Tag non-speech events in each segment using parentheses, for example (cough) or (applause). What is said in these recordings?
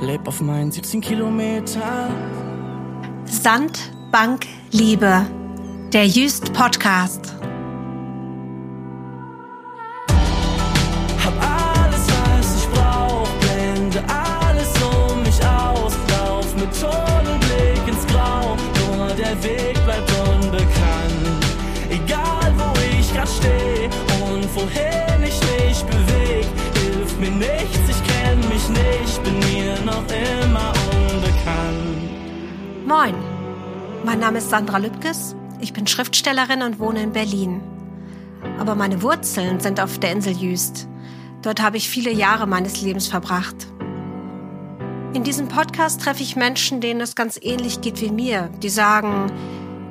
leb auf meinen 17 Kilometer. Sand, Bank, Liebe. Der Jüst Podcast. Mein Name ist Sandra Lübkes. Ich bin Schriftstellerin und wohne in Berlin. Aber meine Wurzeln sind auf der Insel Jüst. Dort habe ich viele Jahre meines Lebens verbracht. In diesem Podcast treffe ich Menschen, denen es ganz ähnlich geht wie mir, die sagen,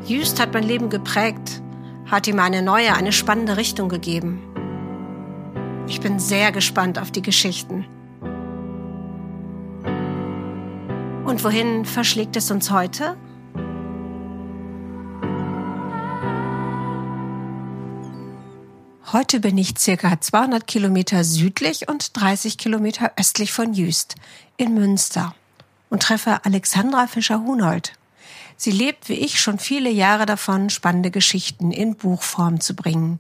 Jüst hat mein Leben geprägt, hat ihm eine neue, eine spannende Richtung gegeben. Ich bin sehr gespannt auf die Geschichten. Und wohin verschlägt es uns heute? Heute bin ich circa 200 Kilometer südlich und 30 Kilometer östlich von Jüst in Münster und treffe Alexandra Fischer-Hunold. Sie lebt wie ich schon viele Jahre davon, spannende Geschichten in Buchform zu bringen.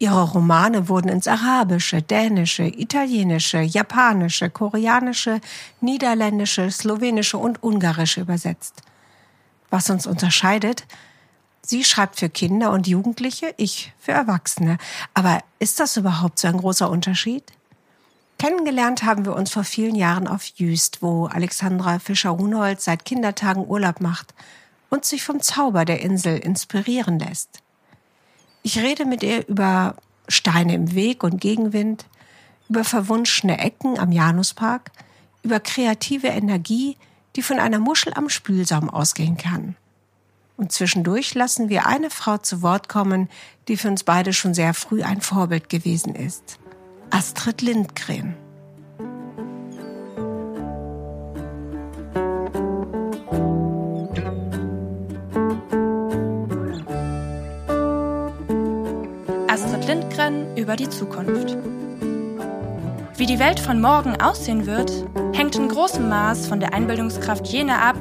Ihre Romane wurden ins Arabische, Dänische, Italienische, Japanische, Koreanische, Niederländische, Slowenische und Ungarische übersetzt. Was uns unterscheidet, Sie schreibt für Kinder und Jugendliche, ich für Erwachsene. Aber ist das überhaupt so ein großer Unterschied? Kennengelernt haben wir uns vor vielen Jahren auf Jüst, wo Alexandra Fischer-Hunold seit Kindertagen Urlaub macht und sich vom Zauber der Insel inspirieren lässt. Ich rede mit ihr über Steine im Weg und Gegenwind, über verwunschene Ecken am Januspark, über kreative Energie, die von einer Muschel am Spülsaum ausgehen kann. Und zwischendurch lassen wir eine Frau zu Wort kommen, die für uns beide schon sehr früh ein Vorbild gewesen ist. Astrid Lindgren. Astrid Lindgren über die Zukunft. Wie die Welt von morgen aussehen wird, hängt in großem Maß von der Einbildungskraft jener ab,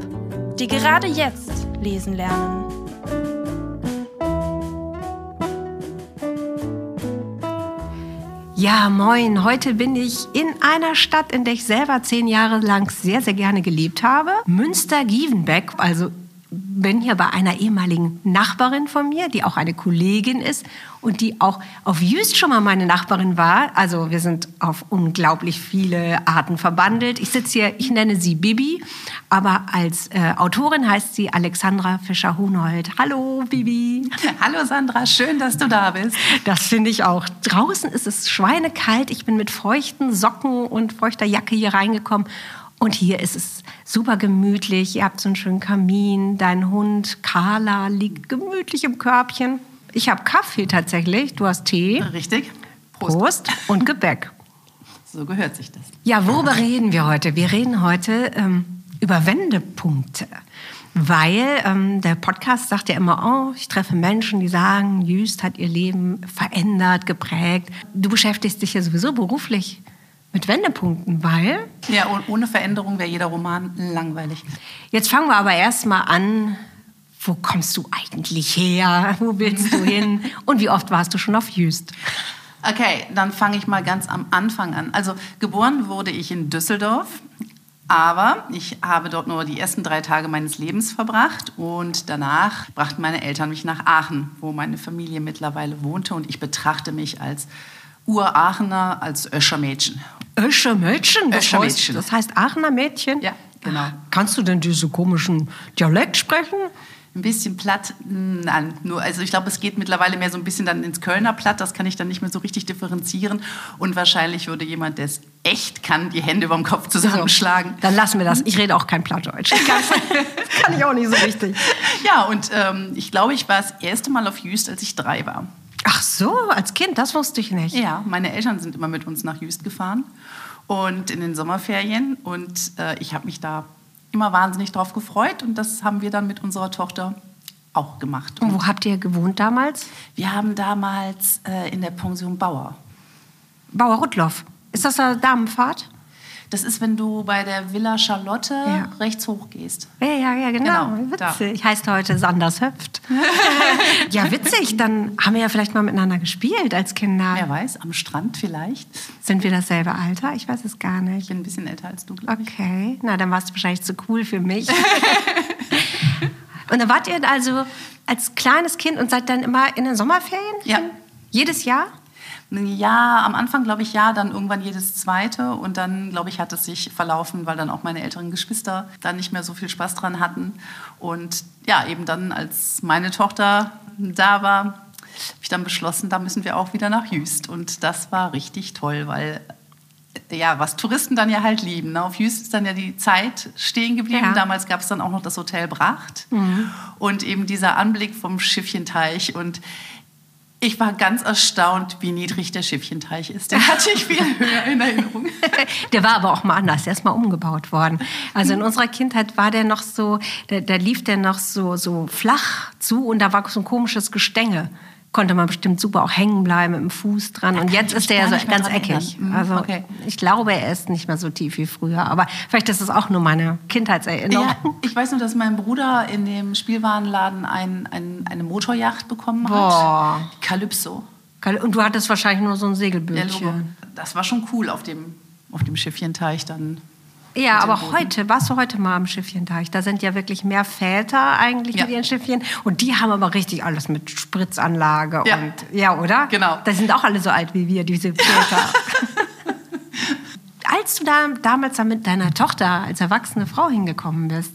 die gerade jetzt lesen lernen. Ja, moin. Heute bin ich in einer Stadt, in der ich selber zehn Jahre lang sehr, sehr gerne gelebt habe. Münster-Gievenbeck, also bin hier bei einer ehemaligen Nachbarin von mir, die auch eine Kollegin ist und die auch auf Jüst schon mal meine Nachbarin war. Also wir sind auf unglaublich viele Arten verbandelt. Ich sitze hier, ich nenne sie Bibi, aber als äh, Autorin heißt sie Alexandra Fischer-Hunold. Hallo Bibi. (laughs) Hallo Sandra, schön, dass du da bist. Das finde ich auch. Draußen ist es schweinekalt. Ich bin mit feuchten Socken und feuchter Jacke hier reingekommen und hier ist es super gemütlich. Ihr habt so einen schönen Kamin. Dein Hund Carla liegt gemütlich im Körbchen. Ich habe Kaffee tatsächlich. Du hast Tee. Richtig. Prost. Prost. Und Gebäck. (laughs) So gehört sich das. Ja, worüber reden wir heute? Wir reden heute ähm, über Wendepunkte. Weil ähm, der Podcast sagt ja immer, oh, ich treffe Menschen, die sagen, Jüst hat ihr Leben verändert, geprägt. Du beschäftigst dich ja sowieso beruflich mit Wendepunkten, weil. Ja, ohne Veränderung wäre jeder Roman langweilig. Jetzt fangen wir aber erstmal an. Wo kommst du eigentlich her? Wo willst du hin? (laughs) Und wie oft warst du schon auf Jüst? Okay, dann fange ich mal ganz am Anfang an. Also geboren wurde ich in Düsseldorf, aber ich habe dort nur die ersten drei Tage meines Lebens verbracht und danach brachten meine Eltern mich nach Aachen, wo meine Familie mittlerweile wohnte und ich betrachte mich als Uraachener, als Öscher Mädchen. Öscher Mädchen? Das, Öscher heißt, das heißt Aachener Mädchen? Ja, genau. Kannst du denn diese komischen Dialekt sprechen? Ein bisschen platt, nein, nur, also ich glaube, es geht mittlerweile mehr so ein bisschen dann ins Kölner Platt, das kann ich dann nicht mehr so richtig differenzieren und wahrscheinlich würde jemand, der es echt kann, die Hände über dem Kopf zusammenschlagen. Dann lassen wir das. Ich rede auch kein Plattdeutsch. Das (laughs) kann ich auch nicht so richtig. Ja, und ähm, ich glaube, ich war das erste Mal auf Jüst, als ich drei war. Ach so, als Kind, das wusste ich nicht. Ja, meine Eltern sind immer mit uns nach Jüst gefahren und in den Sommerferien und äh, ich habe mich da immer wahnsinnig drauf gefreut und das haben wir dann mit unserer Tochter auch gemacht. Und wo habt ihr gewohnt damals? Wir haben damals äh, in der Pension Bauer. Bauer Rudloff. Ist das eine Damenfahrt? Das ist, wenn du bei der Villa Charlotte Ja. rechts hoch gehst. Ja, ja, ja, genau. Genau, da. witzig. Heißt heute Sanders Höft. (laughs) ja, witzig. Dann haben wir ja vielleicht mal miteinander gespielt als Kinder. Wer weiß, am Strand vielleicht. Sind wir dasselbe Alter? Ich weiß es gar Ich nicht. bin ein bisschen älter als du, glaube ich. Okay, na, dann warst du wahrscheinlich zu cool für mich. (laughs) und dann wart ihr also als kleines Kind und seid dann immer in den Sommerferien? Ja. Jedes Jahr? Ja, am Anfang glaube ich ja, dann irgendwann jedes zweite und dann glaube ich hat es sich verlaufen, weil dann auch meine älteren Geschwister dann nicht mehr so viel Spaß dran hatten und ja, eben dann als meine Tochter da war, habe ich dann beschlossen, da müssen wir auch wieder nach Jüst und das war richtig toll, weil ja, was Touristen dann ja halt lieben. Ne? Auf Jüst ist dann ja die Zeit stehen geblieben. Ja. Damals gab es dann auch noch das Hotel Bracht und eben dieser Anblick vom Schiffchenteich und ich war ganz erstaunt, wie niedrig der Schiffchenteich ist. Den hatte ich viel höher in Erinnerung. (laughs) Der war aber auch mal anders, der ist mal umgebaut worden. Also in unserer Kindheit war der noch so, da, da lief der noch so, so flach zu und da war so ein komisches Gestänge. Konnte man bestimmt super auch hängen bleiben mit dem Fuß dran. Und jetzt ist der ja so ganz eckig. Mhm, Also okay. ich glaube, er ist nicht mehr so tief wie früher. Aber vielleicht ist es auch nur meine Kindheitserinnerung. Ja, ich weiß nur, dass mein Bruder in dem Spielwarenladen ein, ein, eine Motorjacht bekommen hat. Boah. Die Calypso. Und du hattest wahrscheinlich nur so ein Segelbötchen. Logo. Das war schon cool auf dem, auf dem Schiffchenteich dann. Ja, aber heute, warst du heute mal am Schiffchenteich? Da sind ja wirklich mehr Väter eigentlich Ja. mit ihren Schiffchen. Und die haben aber richtig alles mit Spritzanlage Ja. und ja, oder? Genau. Da sind auch alle so alt wie wir, diese Väter. (laughs) als du da damals da mit deiner Tochter als erwachsene Frau hingekommen bist,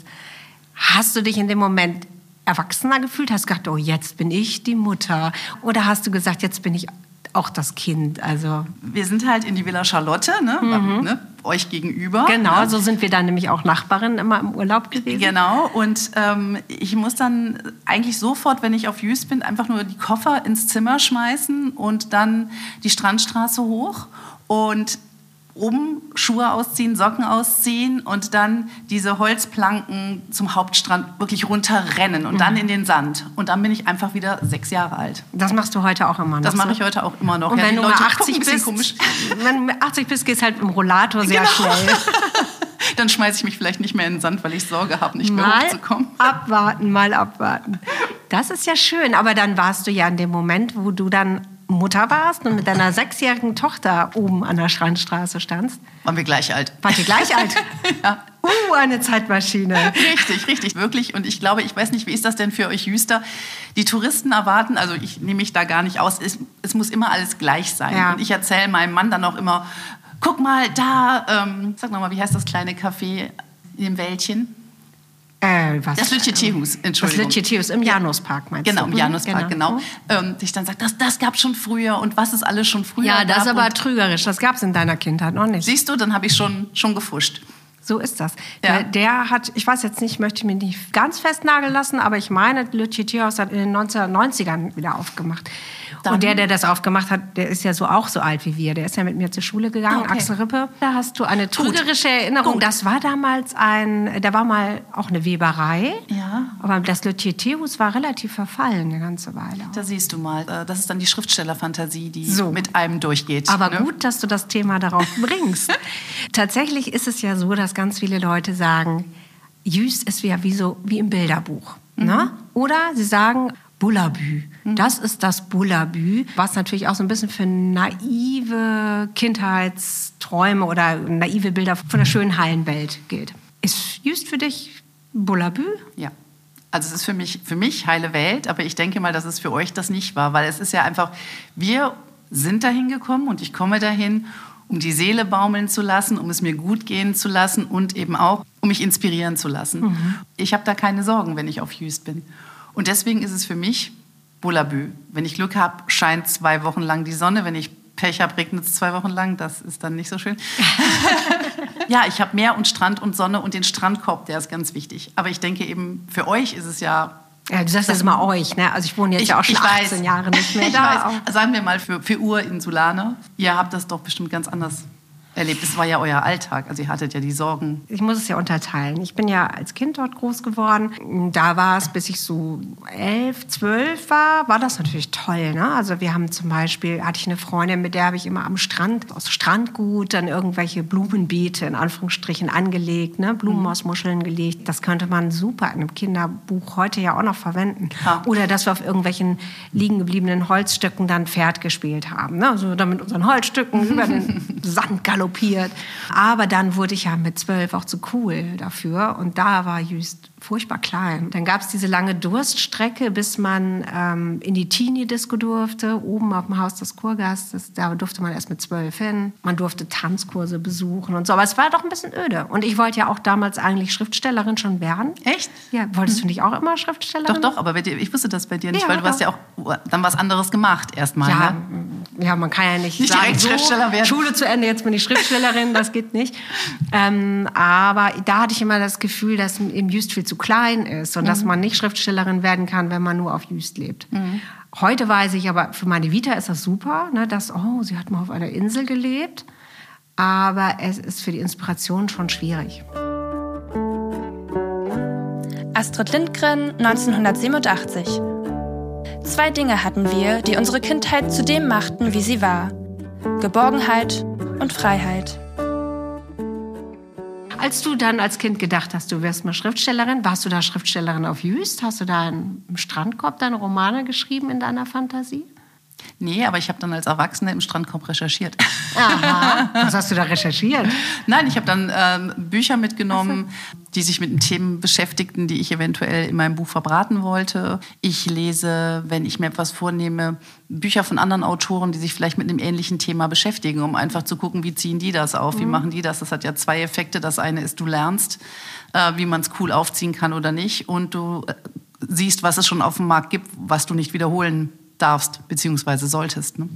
hast du dich in dem Moment erwachsener gefühlt? Hast gedacht, oh, jetzt bin ich die Mutter? Oder hast du gesagt, jetzt bin ich auch das Kind? Also Wir sind halt in die Villa Charlotte, ne? ne? euch gegenüber. Mhm. genau, ne? so sind wir dann nämlich auch Nachbarinnen immer im Urlaub gewesen. Genau, und ähm, ich muss dann eigentlich sofort, wenn ich auf Jüst bin, einfach nur die Koffer ins Zimmer schmeißen und dann die Strandstraße hoch und oben Schuhe ausziehen, Socken ausziehen und dann diese Holzplanken zum Hauptstrand wirklich runterrennen und Mhm. dann in den Sand. Und dann bin ich einfach wieder sechs Jahre alt. Das machst du heute auch immer noch. Das mache so? ich heute auch immer noch. Und Ja, wenn du Leute 80 gucken ein bisschen bist, komisch. wenn du mit 80 bist, gehst halt im Rollator sehr Genau. schnell. (laughs) Dann schmeiße ich mich vielleicht nicht mehr in den Sand, weil ich Sorge habe, nicht mehr Mal hochzukommen. abwarten, mal abwarten. Das ist ja schön, aber dann warst du ja in dem Moment, wo du dann Mutter warst und mit deiner sechsjährigen Tochter oben an der Strandstraße standst. Waren wir gleich alt. Wart ihr gleich alt? (laughs) Ja. Uh, eine Zeitmaschine. Richtig, richtig, wirklich. Und ich glaube, ich weiß nicht, wie ist das denn für euch Jüster? Die Touristen erwarten, also ich nehme mich da gar nicht aus, es, es muss immer alles gleich sein. Ja. Und ich erzähle meinem Mann dann auch immer, guck mal da, ähm, sag nochmal, wie heißt das kleine Café in dem Wäldchen? Äh? Das Lütje Teehus, Das Entschuldigung. Lütje Teehus im Januspark, meinst Genau, du? im Januspark, genau. Mhm. Ähm, ich dann sagt, das, das gab schon früher und was ist alles schon früher Ja, das ist aber trügerisch. Das gab es in deiner Kindheit noch nicht. Siehst du, dann habe ich schon, schon gefuscht. So ist das. Ja. Der, der hat, ich weiß jetzt nicht, möchte ich mich nicht ganz festnageln lassen, aber ich meine, Le Tierhaus hat in den 1990ern wieder aufgemacht. Dann- Und der, der das aufgemacht hat, der ist ja so auch so alt wie wir. Der ist ja mit mir zur Schule gegangen, Ah, okay. Axel Rippe. Da hast du eine trügerische Erinnerung. Gut. Das war damals ein, da war mal auch eine Weberei. Ja. Aber das Le Tierhaus war relativ verfallen eine ganze Weile. Da siehst du mal, äh, das ist dann die Schriftstellerfantasie, die So. mit einem durchgeht. Aber ne? gut, dass du das Thema darauf (laughs) bringst. Tatsächlich ist es ja so, dass ganz viele Leute sagen, Jüst ist ja wie, so, wie im Bilderbuch. Mhm. Ne? Oder sie sagen, Bullabü. Das ist das Bullabü, was natürlich auch so ein bisschen für naive Kindheitsträume oder naive Bilder von der schönen Hallenwelt gilt. Ist Jüst für dich Bullabü? Ja. Also es ist für mich, für mich heile Welt, aber ich denke mal, dass es für euch das nicht war, weil es ist ja einfach, wir sind dahin gekommen und ich komme dahin, um die Seele baumeln zu lassen, um es mir gut gehen zu lassen und eben auch, um mich inspirieren zu lassen. Ich habe da keine Sorgen, wenn ich auf Jüst bin. Und deswegen ist es für mich Bullabü. Wenn ich Glück habe, scheint zwei Wochen lang die Sonne. Wenn ich Pech habe, regnet es zwei Wochen lang. Das ist dann nicht so schön. (laughs) ja, ich habe Meer und Strand und Sonne und den Strandkorb, der ist ganz wichtig. Aber ich denke eben, für euch ist es ja Ja, du sagst jetzt mal euch, ne? Also ich wohne jetzt ja auch schon 18 Jahre nicht mehr (laughs) ich da. weiß. Sagen wir mal für, für Ur-Insulaner. Ihr habt das doch bestimmt ganz anders erlebt? Es war ja euer Alltag, also ihr hattet ja die Sorgen. Ich muss es ja unterteilen. Ich bin ja als Kind dort groß geworden. Da war es, bis ich so elf, zwölf war, war das natürlich toll. Ne? Also wir haben zum Beispiel, hatte ich eine Freundin, mit der habe ich immer am Strand, aus Strandgut, dann irgendwelche Blumenbeete in Anführungsstrichen angelegt, ne? Blumen mhm. aus Muscheln gelegt. Das könnte man super in einem Kinderbuch heute ja auch noch verwenden. Ja. Oder dass wir auf irgendwelchen liegen gebliebenen Holzstücken dann Pferd gespielt haben. Ne? Also dann mit unseren Holzstücken (laughs) über den Sand galoppiert. Aber dann wurde ich ja mit zwölf auch zu cool dafür. Und da war Jüst furchtbar klein. Dann gab es diese lange Durststrecke, bis man ähm, in die Teenie-Disco durfte, oben auf dem Haus des Kurgastes. Da durfte man erst mit zwölf hin. Man durfte Tanzkurse besuchen und so. Aber es war doch ein bisschen öde. Und ich wollte ja auch damals eigentlich Schriftstellerin schon werden. Echt? Ja, wolltest du nicht auch immer Schriftstellerin? Doch, doch, aber dir, ich wusste das bei dir nicht, ja, weil du hast ja auch dann was anderes gemacht erstmal. Ja, ne? ja, man kann ja nicht, nicht sagen, so, werden. Schule zu Ende, jetzt bin ich Schriftstellerin, das geht nicht. Ähm, aber da hatte ich immer das Gefühl, dass im Just viel zu zu klein ist und mhm. dass man nicht Schriftstellerin werden kann, wenn man nur auf Jüst lebt. Mhm. Heute weiß ich aber, für meine Vita ist das super, ne, dass, oh, sie hat mal auf einer Insel gelebt. Aber es ist für die Inspiration schon schwierig. Astrid Lindgren, 1987. Zwei Dinge hatten wir, die unsere Kindheit zu dem machten, wie sie war. Geborgenheit und Freiheit. Als du dann als Kind gedacht hast, du wärst mal Schriftstellerin, warst du da Schriftstellerin auf Jüst? Hast du da im Strandkorb deine Romane geschrieben in deiner Fantasie? Nee, aber ich habe dann als Erwachsene im Strandkorb recherchiert. Aha. (laughs) Was hast du da recherchiert? Nein, ich habe dann äh, Bücher mitgenommen, die sich mit den Themen beschäftigten, die ich eventuell in meinem Buch verbraten wollte. Ich lese, wenn ich mir etwas vornehme, Bücher von anderen Autoren, die sich vielleicht mit einem ähnlichen Thema beschäftigen, um einfach zu gucken, wie ziehen die das auf, wie mhm. machen die das. Das hat ja zwei Effekte. Das eine ist, du lernst, äh, wie man es cool aufziehen kann oder nicht. Und du äh, siehst, was es schon auf dem Markt gibt, was du nicht wiederholen darfst beziehungsweise solltest. Ne?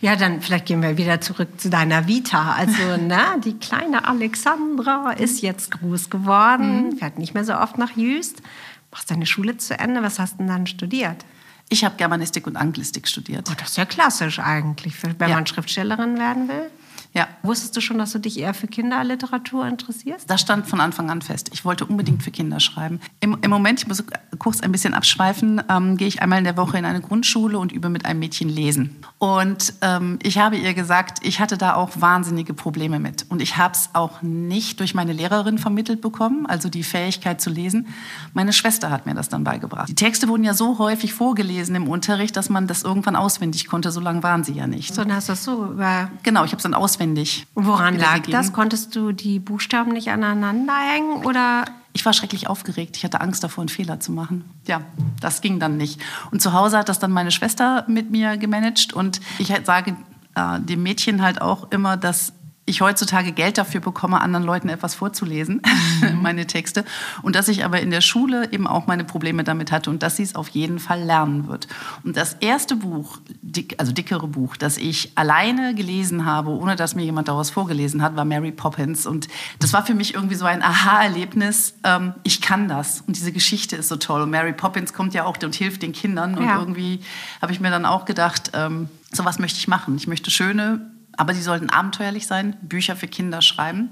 Ja, dann vielleicht gehen wir wieder zurück zu deiner Vita. Also, (laughs) ne, die kleine Alexandra ist jetzt groß geworden, mhm. fährt nicht mehr so oft nach Jüst, machst deine Schule zu Ende. Was hast du denn dann studiert? Ich habe Germanistik und Anglistik studiert. Oh, das ist ja klassisch eigentlich, wenn ja. man Schriftstellerin werden will. Ja. Wusstest du schon, dass du dich eher für Kinderliteratur interessierst? Das stand von Anfang an fest. Ich wollte unbedingt für Kinder schreiben. Im, im Moment, ich muss kurz ein bisschen abschweifen, ähm, gehe ich einmal in der Woche in eine Grundschule und übe mit einem Mädchen lesen. Und ähm, ich habe ihr gesagt, ich hatte da auch wahnsinnige Probleme mit. Und ich habe es auch nicht durch meine Lehrerin vermittelt bekommen, also die Fähigkeit zu lesen. Meine Schwester hat mir das dann beigebracht. Die Texte wurden ja so häufig vorgelesen im Unterricht, dass man das irgendwann auswendig konnte. So lange waren sie ja nicht. So, dann hast du das so über... Genau, ich habe es dann auswendig auswendig. Woran lag das? Konntest du die Buchstaben nicht aneinander hängen oder? Ich war schrecklich aufgeregt. Ich hatte Angst davor, einen Fehler zu machen. Ja, das ging dann nicht. Und zu Hause hat das dann meine Schwester mit mir gemanagt. Und ich sage äh, dem Mädchen halt auch immer, dass ich heutzutage Geld dafür bekomme, anderen Leuten etwas vorzulesen, (laughs) mhm. meine Texte. Und dass ich aber in der Schule eben auch meine Probleme damit hatte und dass sie es auf jeden Fall lernen wird. Und das erste Buch, dick, also dickere Buch, das ich alleine gelesen habe, ohne dass mir jemand daraus vorgelesen hat, war Mary Poppins. Und das war für mich irgendwie so ein Aha-Erlebnis. Ähm, ich kann das. Und diese Geschichte ist so toll. Und Mary Poppins kommt ja auch und hilft den Kindern. Und ja. irgendwie habe ich mir dann auch gedacht, ähm, so was möchte ich machen. Ich möchte schöne aber sie sollten abenteuerlich sein, Bücher für Kinder schreiben.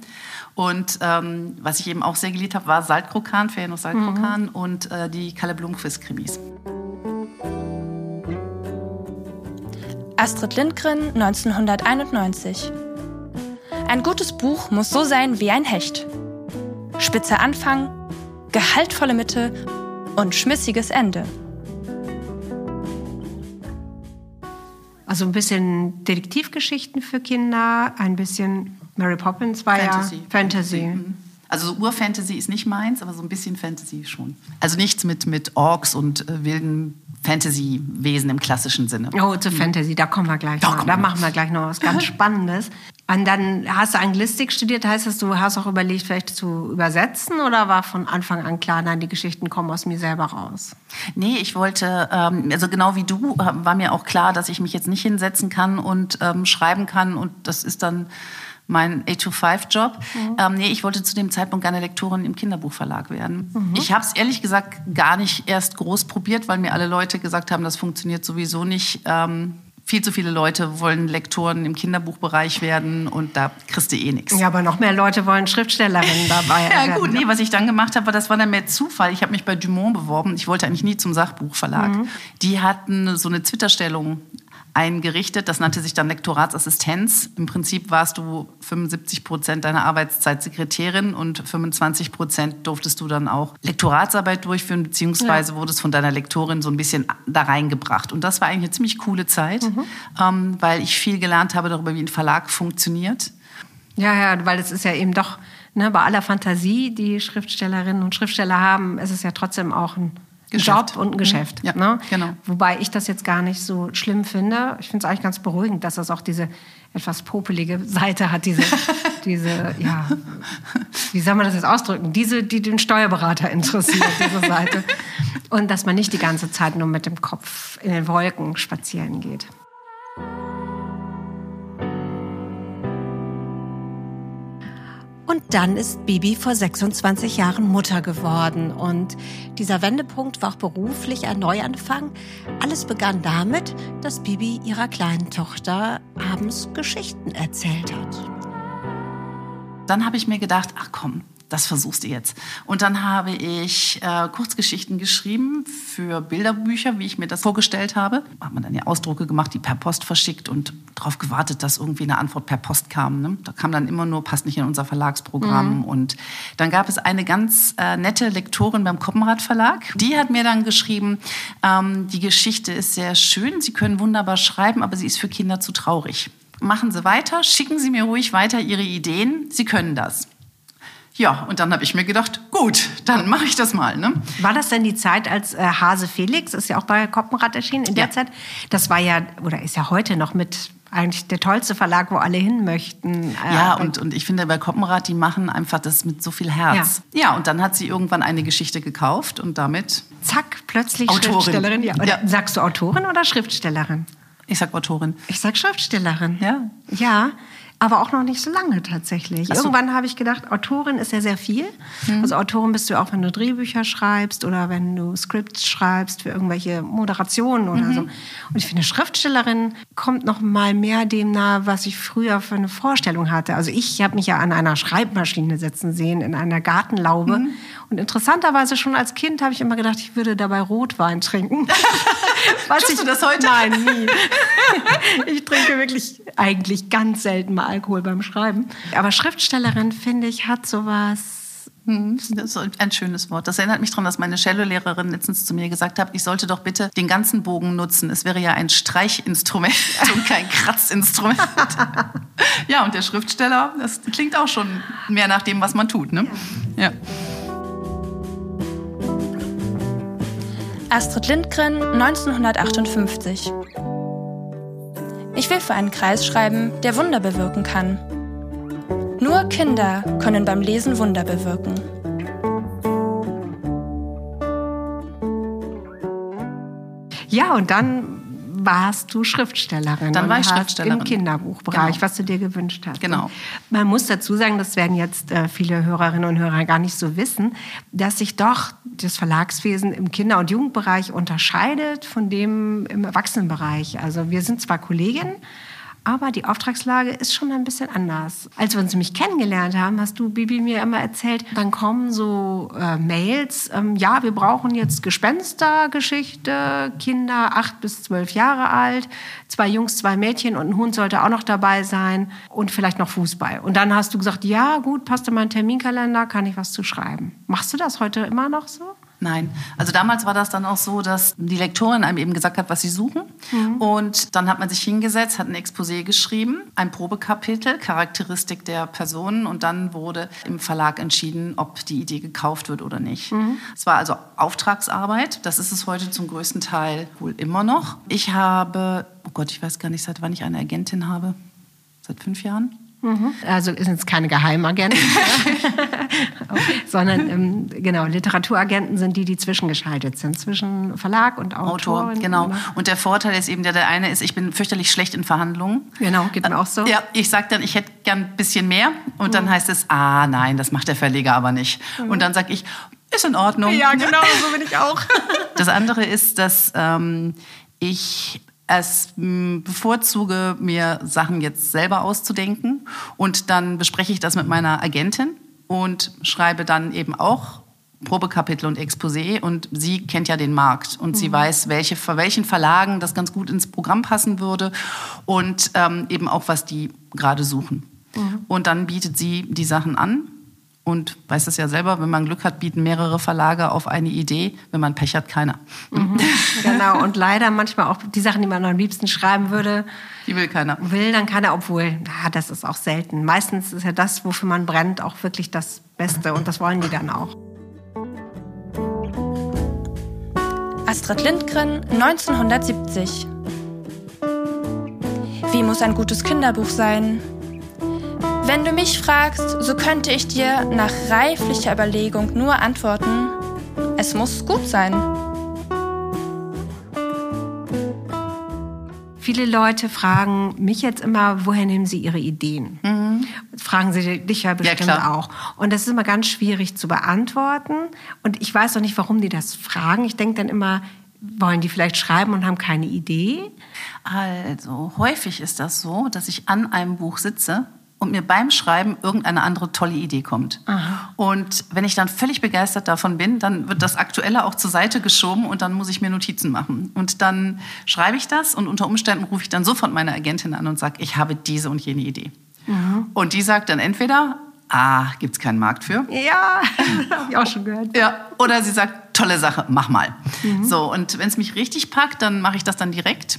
Und ähm, was ich eben auch sehr geliebt habe, war Saltkrokan, Ferienhaus Saltkrokan mhm. und äh, die Kalle Blomqvist-Krimis. Astrid Lindgren, 1991. Ein gutes Buch muss so sein wie ein Hecht. Spitzer Anfang, gehaltvolle Mitte und schmissiges Ende. Also ein bisschen Detektivgeschichten für Kinder, ein bisschen Mary Poppins war Fantasy. ja Fantasy. Mhm. Also so Urfantasy ist nicht meins, aber so ein bisschen Fantasy schon. Also nichts mit, mit Orks und äh, wilden Fantasy-Wesen im klassischen Sinne. Oh, zu Fantasy, da kommen wir gleich da noch. Da machen wir gleich noch was ganz (laughs) Spannendes. Und dann hast du Anglistik studiert, heißt das, du hast auch überlegt, vielleicht zu übersetzen oder war von Anfang an klar, nein, die Geschichten kommen aus mir selber raus? Nee, ich wollte, ähm, also genau wie du, äh, war mir auch klar, dass ich mich jetzt nicht hinsetzen kann und ähm, schreiben kann und das ist dann mein 8-to-5-Job. Mhm. Ähm, nee, ich wollte zu dem Zeitpunkt gerne Lektorin im Kinderbuchverlag werden. Mhm. Ich habe es ehrlich gesagt gar nicht erst groß probiert, weil mir alle Leute gesagt haben, das funktioniert sowieso nicht. Ähm, viel zu viele Leute wollen Lektoren im Kinderbuchbereich werden und da kriegst du eh nichts. Ja, aber noch mehr Leute wollen Schriftstellerinnen dabei (laughs) Ja gut, nee, was ich dann gemacht habe, war, das war dann mehr Zufall. Ich habe mich bei Dumont beworben. Ich wollte eigentlich nie zum Sachbuchverlag. Die hatten so eine Twitter-Stellung eingerichtet. Das nannte sich dann Lektoratsassistenz. Im Prinzip warst du 75 Prozent deiner Arbeitszeit Sekretärin und 25 Prozent durftest du dann auch Lektoratsarbeit durchführen, beziehungsweise wurdest von deiner Lektorin so ein bisschen da reingebracht. Und das war eigentlich eine ziemlich coole Zeit, ähm, weil ich viel gelernt habe darüber, wie ein Verlag funktioniert. Ja, ja, weil es ist ja eben doch, ne, bei aller Fantasie, die Schriftstellerinnen und Schriftsteller haben, ist es ja trotzdem auch ein Geschäft. Job und ein Geschäft. Ja, ne? genau. Wobei ich das jetzt gar nicht so schlimm finde. Ich finde es eigentlich ganz beruhigend, dass das auch diese etwas popelige Seite hat, diese, (laughs) diese, ja, wie soll man das jetzt ausdrücken? Diese, die den Steuerberater interessiert, diese Seite. Und dass man nicht die ganze Zeit nur mit dem Kopf in den Wolken spazieren geht. Dann ist Bibi vor 26 Jahren Mutter geworden. Und dieser Wendepunkt war auch beruflich ein Neuanfang. Alles begann damit, dass Bibi ihrer kleinen Tochter abends Geschichten erzählt hat. Dann habe ich mir gedacht, ach komm, das versuchst du jetzt. Und dann habe ich äh, Kurzgeschichten geschrieben für Bilderbücher, wie ich mir das vorgestellt habe. Hat man dann ja Ausdrucke gemacht, die per Post verschickt und darauf gewartet, dass irgendwie eine Antwort per Post kam. Ne? Da kam dann immer nur, passt nicht in unser Verlagsprogramm. Und dann gab es eine ganz äh, nette Lektorin beim Koppenrad Verlag. Die hat mir dann geschrieben, ähm, die Geschichte ist sehr schön, Sie können wunderbar schreiben, aber sie ist für Kinder zu traurig. Machen Sie weiter, schicken Sie mir ruhig weiter Ihre Ideen, Sie können das. Ja, und dann habe ich mir gedacht, gut, dann mache ich das mal. Ne? War das denn die Zeit, als äh, Hase Felix, ist ja auch bei Koppenrad erschienen, in der Ja. Zeit? Das war ja, oder ist ja heute noch mit eigentlich der tollste Verlag, wo alle hin möchten. Äh, Ja, und, und ich finde bei Koppenrad, die machen einfach das mit so viel Herz. Ja. und dann hat sie irgendwann eine Geschichte gekauft und damit, zack, plötzlich Autorin. Schriftstellerin. Ja. Oder Ja. Sagst du Autorin oder Schriftstellerin? ich sag Autorin. Ich sag Schriftstellerin. Ja. Ja, aber auch noch nicht so lange tatsächlich. So. Irgendwann habe ich gedacht, Autorin ist ja sehr viel. Also Autorin bist du auch, wenn du Drehbücher schreibst oder wenn du Scripts schreibst für irgendwelche Moderationen oder so. Und ich finde, Schriftstellerin kommt noch mal mehr dem nahe, was ich früher für eine Vorstellung hatte. Also ich habe mich ja an einer Schreibmaschine sitzen sehen, in einer Gartenlaube. Und interessanterweise schon als Kind habe ich immer gedacht, ich würde dabei Rotwein trinken. (laughs) Was Tust du das heute? Nein, nie. (laughs) Ich trinke wirklich eigentlich ganz selten mal Alkohol beim Schreiben. Aber Schriftstellerin, finde ich, hat sowas. Hm, Das ist ein schönes Wort. Das erinnert mich daran, dass meine Cellolehrerin letztens zu mir gesagt hat, ich sollte doch bitte den ganzen Bogen nutzen. Es wäre ja ein Streichinstrument (laughs) und kein Kratzinstrument. ja, und der Schriftsteller, das klingt auch schon mehr nach dem, was man tut. Ne? Ja. Astrid Lindgren, 1958. Ich will für einen Kreis schreiben, der Wunder bewirken kann. Nur Kinder können beim Lesen Wunder bewirken. Ja, und dann warst du Schriftstellerin. Dann war ich Schriftstellerin. Im Kinderbuchbereich, Genau. was du dir gewünscht hast. Genau. Man muss dazu sagen, das werden jetzt äh, viele Hörerinnen und Hörer gar nicht so wissen, dass sich doch das Verlagswesen im Kinder- und Jugendbereich unterscheidet von dem im Erwachsenenbereich. Also wir sind zwar Kolleginnen, aber die Auftragslage ist schon ein bisschen anders. Als wir uns nämlich kennengelernt haben, hast du, Bibi, mir immer erzählt, dann kommen so äh, Mails, ähm, ja, wir brauchen jetzt Gespenstergeschichte, Kinder acht bis zwölf Jahre alt, zwei Jungs, zwei Mädchen und ein Hund sollte auch noch dabei sein und vielleicht noch Fußball. Und dann hast du gesagt, ja, gut, passt in meinen Terminkalender, kann ich was zu schreiben. Machst du das heute immer noch so? Nein. Also damals war das dann auch so, dass die Lektorin einem eben gesagt hat, was sie suchen. Und dann hat man sich hingesetzt, hat ein Exposé geschrieben, ein Probekapitel, Charakteristik der Personen. Und dann wurde im Verlag entschieden, ob die Idee gekauft wird oder nicht. Es war also Auftragsarbeit. Das ist es heute zum größten Teil wohl immer noch. Ich habe, oh Gott, ich weiß gar nicht, seit wann ich eine Agentin habe. Seit fünf Jahren? Also sind es keine Geheimagenten, (laughs) (laughs) sondern ähm, genau Literaturagenten sind die, die zwischengeschaltet sind zwischen Verlag und Autor, Autorin. genau. Und der Vorteil ist eben, der, der eine ist, ich bin fürchterlich schlecht in Verhandlungen. Genau, geht mir auch so. Ja, ich sage dann, ich hätte gern ein bisschen mehr. Und dann heißt es, ah nein, das macht der Verleger aber nicht. Und dann sage ich, ist in Ordnung. Ja, genau, so bin ich auch. (laughs) Das andere ist, dass ähm, ich es bevorzuge, mir Sachen jetzt selber auszudenken und dann bespreche ich das mit meiner Agentin und schreibe dann eben auch Probekapitel und Exposé und sie kennt ja den Markt und mhm. sie weiß, welche, für welchen Verlagen das ganz gut ins Programm passen würde und ähm, eben auch, was die gerade suchen. Mhm. Und dann bietet sie die Sachen an und weiß es ja selber, wenn man Glück hat, bieten mehrere Verlage auf eine Idee. Wenn man Pech hat, keiner. Mhm, (laughs) genau. Und leider manchmal auch die Sachen, die man am liebsten schreiben würde. Die will keiner. Will dann keiner, obwohl, na, das ist auch selten. Meistens ist ja das, wofür man brennt, auch wirklich das Beste. Und das wollen die dann auch. Astrid Lindgren, 1970. Wie muss ein gutes Kinderbuch sein? Wenn du mich fragst, so könnte ich dir nach reiflicher Überlegung nur antworten, es muss gut sein. Viele Leute fragen mich jetzt immer, woher nehmen sie ihre Ideen? Mhm. Fragen sie dich ja bestimmt ja, auch. Und das ist immer ganz schwierig zu beantworten. Und ich weiß auch nicht, warum die das fragen. Ich denke dann immer, wollen die vielleicht schreiben und haben keine Idee? Also häufig ist das so, dass ich an einem Buch sitze und mir beim Schreiben irgendeine andere tolle Idee kommt. Aha. Und wenn ich dann völlig begeistert davon bin, dann wird das Aktuelle auch zur Seite geschoben und dann muss ich mir Notizen machen. Und dann schreibe ich das und unter Umständen rufe ich dann sofort meine Agentin an und sage, ich habe diese und jene Idee. Mhm. Und die sagt dann entweder, ah, gibt es keinen Markt für? Ja, (laughs) habe ich auch schon gehört. Ja, oder sie sagt, tolle Sache, mach mal. Mhm. So, und wenn es mich richtig packt, dann mache ich das dann direkt.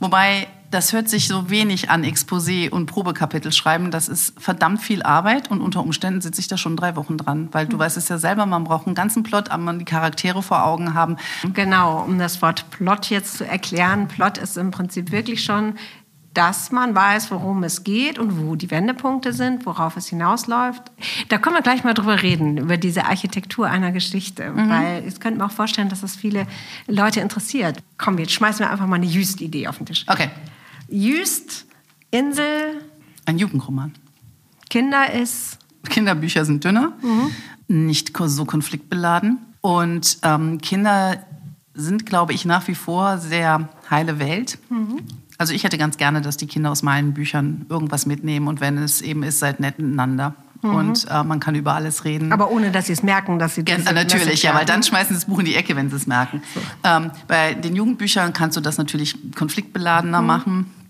Wobei das hört sich so wenig an, Exposé und Probekapitel schreiben. Das ist verdammt viel Arbeit und unter Umständen sitze ich da schon drei Wochen dran. Weil du mhm. weißt es ja selber, man braucht einen ganzen Plot, aber man die Charaktere vor Augen haben. Genau, um das Wort Plot jetzt zu erklären. Plot ist im Prinzip wirklich schon dass man weiß, worum es geht und wo die Wendepunkte sind, worauf es hinausläuft. Da können wir gleich mal drüber reden, über diese Architektur einer Geschichte. Mhm. Weil ich könnte mir auch vorstellen, dass das viele Leute interessiert. Komm, jetzt schmeißen wir einfach mal eine Jüst-Idee auf den Tisch. Okay. Jüst, Insel. Ein Jugendroman. Kinder ist. Kinderbücher sind dünner, mhm. nicht so konfliktbeladen. Und ähm, Kinder sind, glaube ich, nach wie vor sehr heile Welt. Mhm. Also ich hätte ganz gerne, dass die Kinder aus meinen Büchern irgendwas mitnehmen und wenn es eben ist, seid nett miteinander. Mhm. Und äh, man kann über alles reden. Aber ohne, dass sie es merken, dass sie das Natürlich, ja, weil dann schmeißen sie das Buch in die Ecke, wenn sie es merken. So. Ähm, bei den Jugendbüchern kannst du das natürlich konfliktbeladener mhm. machen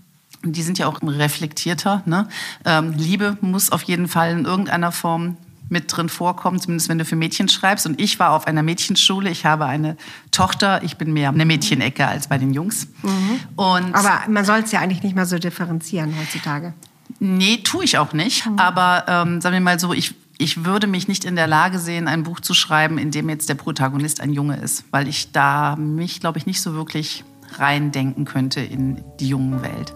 die sind ja auch reflektierter. Ne? Ähm, Liebe muss auf jeden Fall in irgendeiner Form mit drin vorkommen, zumindest wenn du für Mädchen schreibst. Und ich war auf einer Mädchenschule, ich habe eine Tochter, ich bin mehr eine Mädchenecke als bei den Jungs. Mhm. Und Aber man soll es ja eigentlich nicht mehr so differenzieren heutzutage. Nee, tue ich auch nicht. Mhm. Aber ähm, sagen wir mal so, ich, ich würde mich nicht in der Lage sehen, ein Buch zu schreiben, in dem jetzt der Protagonist ein Junge ist, weil ich da mich, glaube ich, nicht so wirklich reindenken könnte in die jungen Welt.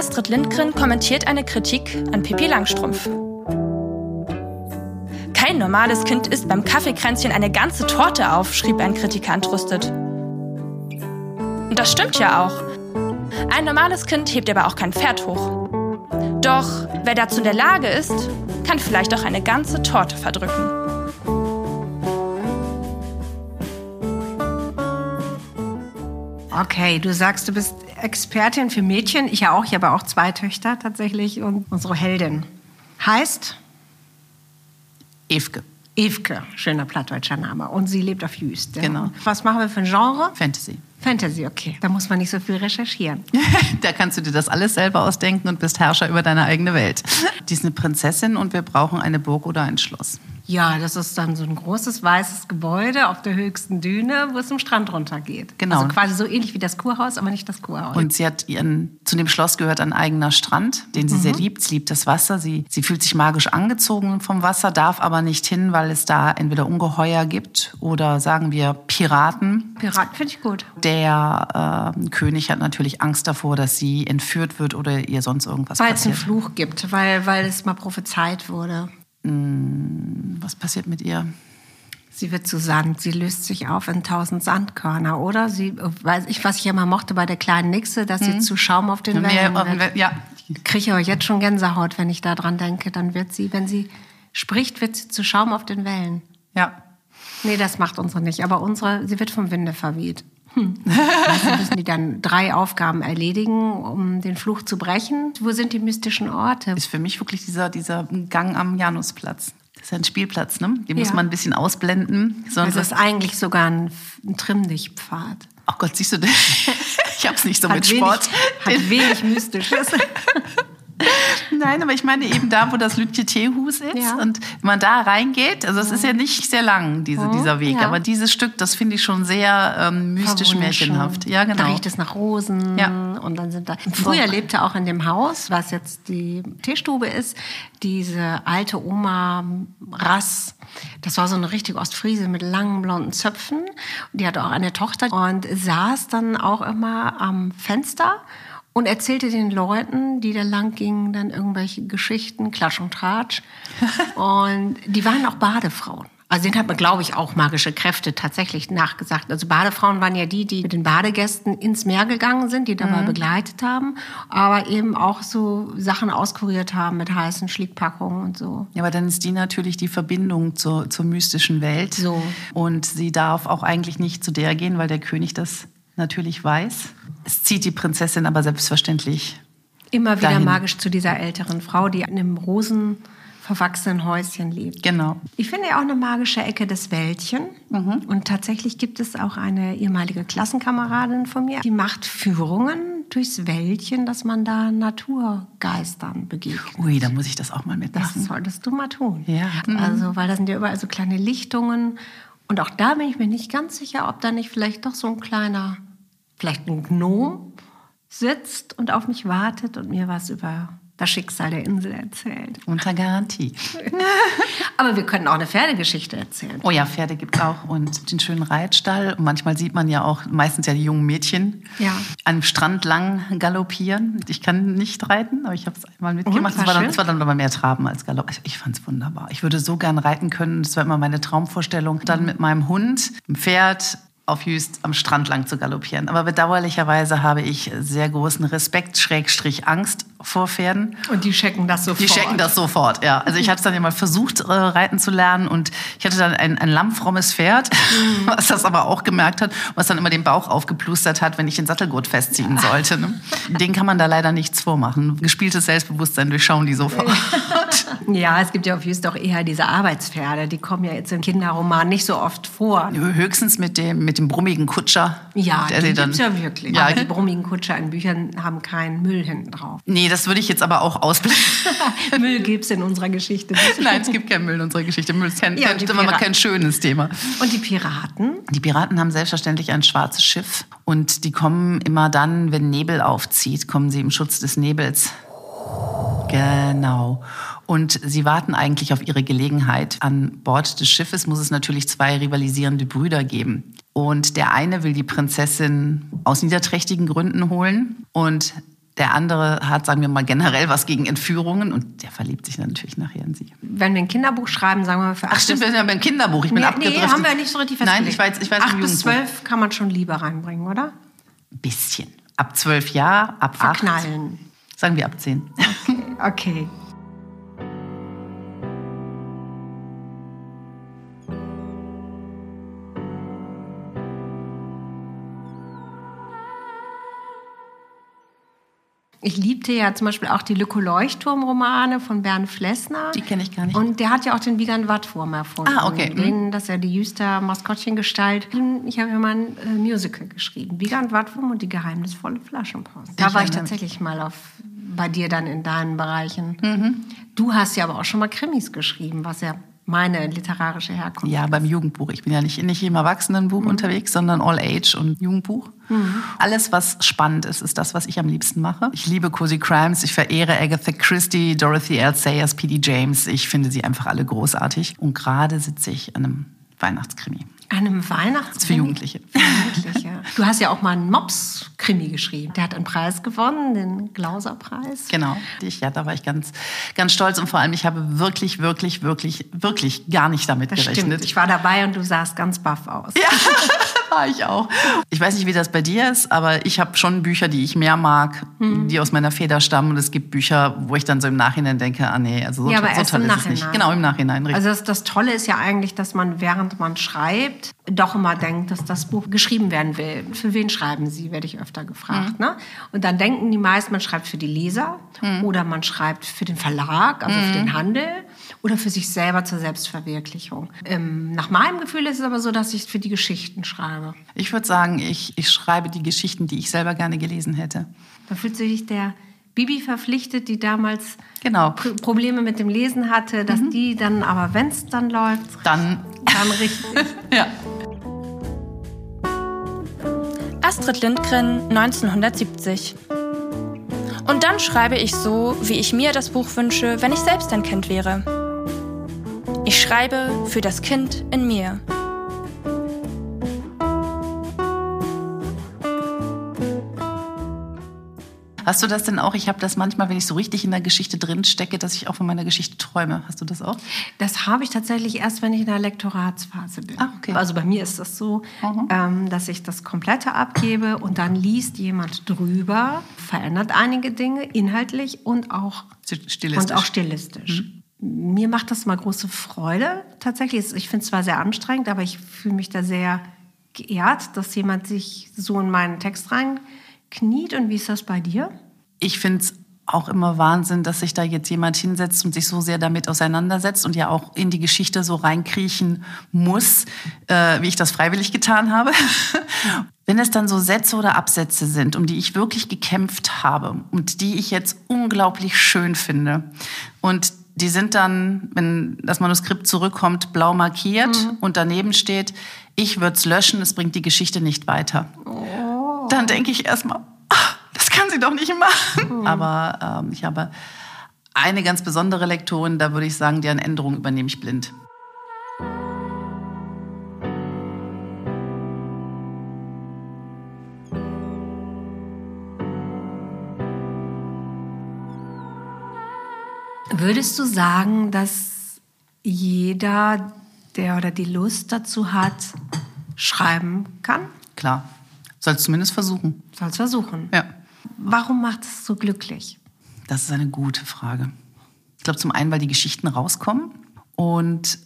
Astrid Lindgren kommentiert eine Kritik an Pippi Langstrumpf. Kein normales Kind isst beim Kaffeekränzchen eine ganze Torte auf, schrieb ein Kritiker entrüstet. Und das stimmt ja auch. Ein normales Kind hebt aber auch kein Pferd hoch. Doch wer dazu in der Lage ist, kann vielleicht auch eine ganze Torte verdrücken. Okay, du sagst, du bist Expertin für Mädchen. Ich ja auch. Ich habe auch zwei Töchter tatsächlich. Und unsere Heldin heißt? Evke. Evke, schöner plattdeutscher Name. Und sie lebt auf Jüst. Genau. Was machen wir für ein Genre? Fantasy. Fantasy, okay. Da muss man nicht so viel recherchieren. (laughs) da kannst du dir das alles selber ausdenken und bist Herrscher über deine eigene Welt. (laughs) Die ist eine Prinzessin und wir brauchen eine Burg oder ein Schloss. Ja, das ist dann so ein großes weißes Gebäude auf der höchsten Düne, wo es zum Strand runtergeht. Genau. Also quasi so ähnlich wie das Kurhaus, aber nicht das Kurhaus. Und sie hat ihren, zu dem Schloss gehört ein eigener Strand, den sie mhm. sehr liebt. Sie liebt das Wasser. Sie, sie fühlt sich magisch angezogen vom Wasser, darf aber nicht hin, weil es da entweder Ungeheuer gibt oder sagen wir Piraten. Piraten finde ich gut. Der äh, König hat natürlich Angst davor, dass sie entführt wird oder ihr sonst irgendwas weil passiert. Weil es einen Fluch gibt, weil, weil es mal prophezeit wurde. Hm, was passiert mit ihr? Sie wird zu Sand, sie löst sich auf in tausend Sandkörner, oder? Sie, weiß ich, was ich immer mochte bei der kleinen Nixe, dass sie hm. zu Schaum auf den Wellen wird. Ja. Kriege ich aber jetzt schon Gänsehaut, wenn ich daran denke. Dann wird sie, wenn sie spricht, wird sie zu Schaum auf den Wellen. Ja. Nee, das macht unsere nicht. Aber unsere, sie wird vom Winde verweht. Hm. Müssen die dann drei Aufgaben erledigen, um den Fluch zu brechen? Wo sind die mystischen Orte? Ist für mich wirklich dieser, dieser Gang am Janusplatz. Das ist ja ein Spielplatz, ne? Den muss Ja. man ein bisschen ausblenden. Sonst Das ist eigentlich sogar ein, ein Trimm-dich-Pfad. Ach Gott, siehst du das? (laughs) Ich hab's nicht so mit wenig, Sport. hat wenig Mystisches. (laughs) Nein, aber ich meine eben da, wo das Lütje Teehus ist Ja. und wenn man da reingeht, also es ist ja nicht sehr lang, diese, dieser Weg, ja. aber dieses Stück, das finde ich schon sehr ähm, mystisch märchenhaft. Ja, Da genau. riecht es nach Rosen Ja. und dann sind da. Früher lebte auch in dem Haus, was jetzt die Teestube ist, diese alte Oma Rass. Das war so eine richtige Ostfriese mit langen blonden Zöpfen. Die hatte auch eine Tochter und saß dann auch immer am Fenster und erzählte den Leuten, die da lang gingen, dann irgendwelche Geschichten, Klatsch und Tratsch. (laughs) und die waren auch Badefrauen. Also denen hat man, glaube ich, auch magische Kräfte tatsächlich nachgesagt. Also Badefrauen waren ja die, die mit den Badegästen ins Meer gegangen sind, die dabei begleitet haben, aber eben auch so Sachen auskuriert haben mit heißen Schlickpackungen und so. Ja, aber dann ist die natürlich die Verbindung zur, zur mystischen Welt. So. Und sie darf auch eigentlich nicht zu der gehen, weil der König das natürlich weiß. Es zieht die Prinzessin aber selbstverständlich. Immer wieder Dahin. magisch zu dieser älteren Frau, die in einem rosenverwachsenen Häuschen lebt. Genau. Ich finde ja auch eine magische Ecke das Wäldchen. Und tatsächlich gibt es auch eine ehemalige Klassenkameradin von mir, die macht Führungen durchs Wäldchen, dass man da Naturgeistern begegnet. Ui, da muss ich das auch mal Das mitmachen. solltest du mal tun. Ja. Mhm. Also, weil da sind ja überall so kleine Lichtungen. Und auch da bin ich mir nicht ganz sicher, ob da nicht vielleicht doch so ein kleiner, vielleicht ein Gnom sitzt und auf mich wartet und mir was über das Schicksal der Insel erzählt. Unter Garantie. (laughs) Aber wir können auch eine Pferdegeschichte erzählen. Oh ja, Pferde gibt's auch und den schönen Reitstall. Und manchmal sieht man ja auch meistens ja die jungen Mädchen Ja. am Strand lang galoppieren. Ich kann nicht reiten, aber ich habe es einmal mitgemacht. Das war, dann, war dann aber mehr Traben als Galopp. Ich, ich fand es wunderbar. Ich würde so gern reiten können. Das war immer meine Traumvorstellung. Dann mit meinem Hund, dem Pferd auf Jüst am Strand lang zu galoppieren. Aber bedauerlicherweise habe ich sehr großen Respekt, Schrägstrich Angst vor Pferden. Und die checken das sofort. Die checken das sofort, ja. Also ich hatte dann ja mal versucht, äh, reiten zu lernen und ich hatte dann ein, ein lammfrommes Pferd, was das aber auch gemerkt hat, was dann immer den Bauch aufgeplustert hat, wenn ich den Sattelgurt festziehen sollte. Ne? Den kann man da leider nichts vormachen. Gespieltes Selbstbewusstsein durchschauen die sofort. Ja, es gibt ja auf Jüst auch eher diese Arbeitspferde. Die kommen ja jetzt im Kinderroman nicht so oft vor. Höchstens mit dem, mit dem brummigen Kutscher. Ja, der die dann, gibt's ja wirklich. Ja, Aber die brummigen Kutscher in Büchern haben keinen Müll hinten drauf. nee, das würde ich jetzt aber auch ausblenden. (laughs) Müll gibt's in unserer Geschichte nicht. (laughs) Nein, es gibt keinen Müll in unserer Geschichte. Müll ist Ja, die immer mal kein schönes Thema. Und die Piraten? Die Piraten haben selbstverständlich ein schwarzes Schiff und die kommen immer dann, wenn Nebel aufzieht, kommen sie im Schutz des Nebels. Genau. Und sie warten eigentlich auf ihre Gelegenheit. An Bord des Schiffes muss es natürlich zwei rivalisierende Brüder geben. Und der eine will die Prinzessin aus niederträchtigen Gründen holen und der andere hat, sagen wir mal, generell was gegen Entführungen und der verliebt sich natürlich nachher in sie. Wenn wir ein Kinderbuch schreiben, sagen wir für Ach stimmt, wir sind ja beim Kinderbuch. Ich bin nee, abgedriftet. nee, haben wir nicht so richtig festgelegt. Nein, ich weiß, ich weiß Acht bis zwölf kann man schon Liebe reinbringen, oder? Bisschen. Ab zwölf Jahre, ab acht. Verknallen. Sagen wir ab zehn. Okay. Ich liebte ja zum Beispiel auch die Lücke-Leuchtturm-Romane von Bernd Flessner. Die kenne ich gar nicht. Und der hat ja auch den Wiegand Wattwurm erfunden. Ah, okay. Den, das ist ja die Jüster Maskottchengestalt. Ich habe ja mal ein äh, Musical geschrieben. Wiegand Wattwurm und die geheimnisvolle Flaschenpost. Da Ich war ich tatsächlich mal auf, bei dir dann in deinen Bereichen. Mhm. Du hast ja aber auch schon mal Krimis geschrieben, was ja meine literarische Herkunft Ja, beim Jugendbuch. Ich bin ja nicht, nicht im Erwachsenenbuch unterwegs, sondern All Age und Jugendbuch. Alles, was spannend ist, ist das, was ich am liebsten mache. Ich liebe Cozy Crimes, ich verehre Agatha Christie, Dorothy L. Sayers, P.D. James. Ich finde sie einfach alle großartig. Und gerade sitze ich an einem Weihnachtskrimi. Einem Weihnachtskrimi? Für Jugendliche. (laughs) Für Jugendliche. Du hast ja auch mal einen Mops-Krimi geschrieben. Der hat einen Preis gewonnen, den Glauser-Preis. Genau, ich, ja, da war ich ganz, ganz stolz und vor allem, ich habe wirklich, wirklich, wirklich, wirklich gar nicht damit Das gerechnet. stimmt. Ich war dabei und du sahst ganz baff aus. (laughs) ich auch. Ich weiß nicht, wie das bei dir ist, aber ich habe schon Bücher, die ich mehr mag, Mhm. die aus meiner Feder stammen. Und es gibt Bücher, wo ich dann so im Nachhinein denke, ah nee, also so, Ja, aber so erst toll im ist es nicht. Nachhinein. Genau, im Nachhinein. Richtig. Also das, das Tolle ist ja eigentlich, dass man während man schreibt, doch immer denkt, dass das Buch geschrieben werden will. Für wen schreiben Sie, werde ich öfter gefragt. Mhm. Ne? Und dann denken die meisten, man schreibt für die Leser oder man schreibt für den Verlag, also Mhm. für den Handel oder für sich selber zur Selbstverwirklichung. Ähm, nach meinem Gefühl ist es aber so, dass ich für die Geschichten schreibe. ich würde sagen, ich, ich schreibe die Geschichten, die ich selber gerne gelesen hätte. Da fühlt sich der Bibi verpflichtet, die damals Genau. Pro- Probleme mit dem Lesen hatte, dass Mhm. die dann, aber wenn es dann läuft, Dann, dann richtig. (laughs) ja. Astrid Lindgren 1970. Und dann schreibe ich so, wie ich mir das Buch wünsche, wenn ich selbst ein Kind wäre. Ich schreibe für das Kind in mir. Hast du das denn auch? Ich habe das manchmal, wenn ich so richtig in der Geschichte drin stecke, dass ich auch von meiner Geschichte träume. Hast du das auch? Das habe ich tatsächlich erst, wenn ich in der Lektoratsphase bin. Ah, okay. Also bei mir ist das so, ähm, dass ich das Komplette abgebe und dann liest jemand drüber, verändert einige Dinge inhaltlich und auch Stilistisch. Und auch stilistisch. Mir macht das mal große Freude tatsächlich. Ich finde es zwar sehr anstrengend, aber ich fühle mich da sehr geehrt, dass jemand sich so in meinen Text reinkniet. Und wie ist das bei dir? Ich finde es auch immer Wahnsinn, dass sich da jetzt jemand hinsetzt und sich so sehr damit auseinandersetzt und ja auch in die Geschichte so reinkriechen muss, äh, wie ich das freiwillig getan habe. (laughs) Wenn es dann so Sätze oder Absätze sind, um die ich wirklich gekämpft habe und die ich jetzt unglaublich schön finde und die sind dann, wenn das Manuskript zurückkommt, blau markiert und daneben steht, ich würde es löschen, es bringt die Geschichte nicht weiter. Dann denke ich erstmal, "Ah, das kann sie doch nicht machen. Aber ähm, ich habe eine ganz besondere Lektorin, da würde ich sagen, deren Änderung übernehme ich blind. Würdest du sagen, dass jeder, der oder die Lust dazu hat, schreiben kann? Klar, soll es zumindest versuchen. Soll es versuchen. Ja, Warum macht es so glücklich? das ist eine gute Frage. Ich glaube zum einen, weil die Geschichten rauskommen und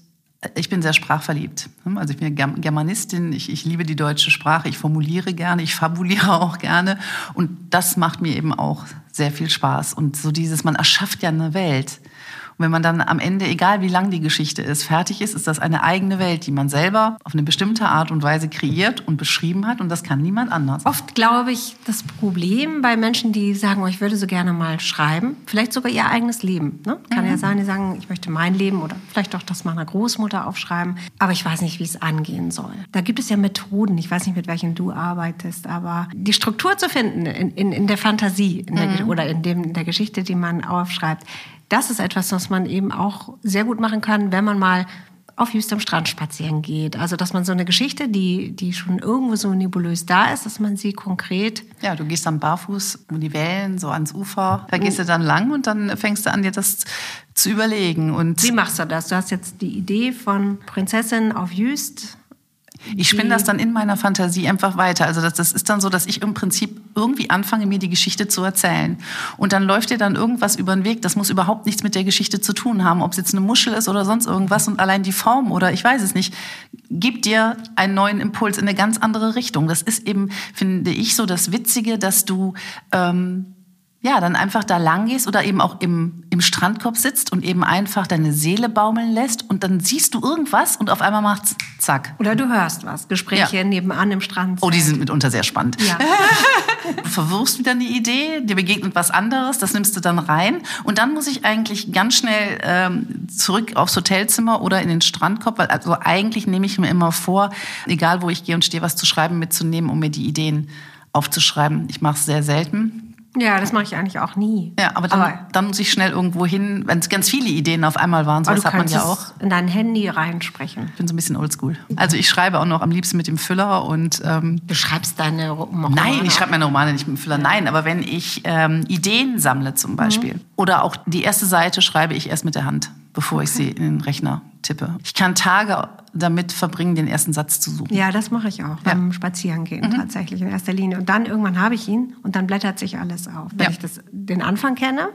ich bin sehr sprachverliebt. Also ich bin Germanistin, ich, ich liebe die deutsche Sprache, ich formuliere gerne, ich fabuliere (laughs) auch gerne und das macht mir eben auch sehr viel Spaß. Und so dieses, man erschafft ja eine Welt. Und wenn man dann am Ende, egal wie lang die Geschichte ist, fertig ist, ist das eine eigene Welt, die man selber auf eine bestimmte Art und Weise kreiert und beschrieben hat und das kann niemand anders. Oft glaube ich, das Problem bei Menschen, die sagen, oh, ich würde so gerne mal schreiben, vielleicht sogar ihr eigenes Leben. Ne? Kann ja sein, die sagen, ich möchte mein Leben oder vielleicht auch das meiner Großmutter aufschreiben, aber ich weiß nicht, wie es angehen soll. Da gibt es ja Methoden, ich weiß nicht, mit welchen du arbeitest, aber die Struktur zu finden in, in, in der Fantasie in der, oder in, dem, in der Geschichte, die man aufschreibt, das ist etwas, was man eben auch sehr gut machen kann, wenn man mal auf Just am Strand spazieren geht. Also, dass man so eine Geschichte, die, die schon irgendwo so nebulös da ist, dass man sie konkret Ja, du gehst dann barfuß um die Wellen, so ans Ufer. Da gehst du dann lang und dann fängst du an, dir das zu überlegen. Und Wie machst du das? Du hast jetzt die Idee von Prinzessin auf Jüst. Ich spinne das dann in meiner Fantasie einfach weiter. Also das, das ist dann so, dass ich im Prinzip irgendwie anfange, mir die Geschichte zu erzählen. Und dann läuft dir dann irgendwas über den Weg. Das muss überhaupt nichts mit der Geschichte zu tun haben. Ob es jetzt eine Muschel ist oder sonst irgendwas. Und allein die Form oder ich weiß es nicht, gibt dir einen neuen Impuls in eine ganz andere Richtung. Das ist eben, finde ich, so das Witzige, dass du... Ähm, ja, dann einfach da lang gehst oder eben auch im, im Strandkorb sitzt und eben einfach deine Seele baumeln lässt und dann siehst du irgendwas und auf einmal macht's zack. Oder du hörst was. Gespräche Ja. nebenan im Strand. Oh, die sind mitunter sehr spannend. Ja. (laughs) Du verwirrst wieder eine Idee, dir begegnet was anderes, das nimmst du dann rein. Und dann muss ich eigentlich ganz schnell ähm, zurück aufs Hotelzimmer oder in den Strandkorb, weil also eigentlich nehme ich mir immer vor, egal wo ich gehe und stehe, was zu schreiben mitzunehmen, um mir die Ideen aufzuschreiben. Ich mache es sehr selten. Ja, das mache ich eigentlich auch nie. Ja, aber dann, aber, dann muss ich schnell irgendwo hin, wenn es ganz viele Ideen auf einmal waren, so aber das du hat man ja auch. in dein Handy reinsprechen. Ich bin so ein bisschen oldschool. Also ich schreibe auch noch am liebsten mit dem Füller und ähm, Du schreibst deine Romane. Nein, ich schreibe meine Romane nicht mit dem Füller. Nein, aber wenn ich ähm, Ideen sammle zum Beispiel oder auch die erste Seite schreibe ich erst mit der Hand. Bevor ich sie in den Rechner tippe. Ich kann Tage damit verbringen, den ersten Satz zu suchen. Ja, das mache ich auch beim Spazierengehen tatsächlich in erster Linie. Und dann irgendwann habe ich ihn und dann blättert sich alles auf. Wenn Ja. ich das, den Anfang kenne,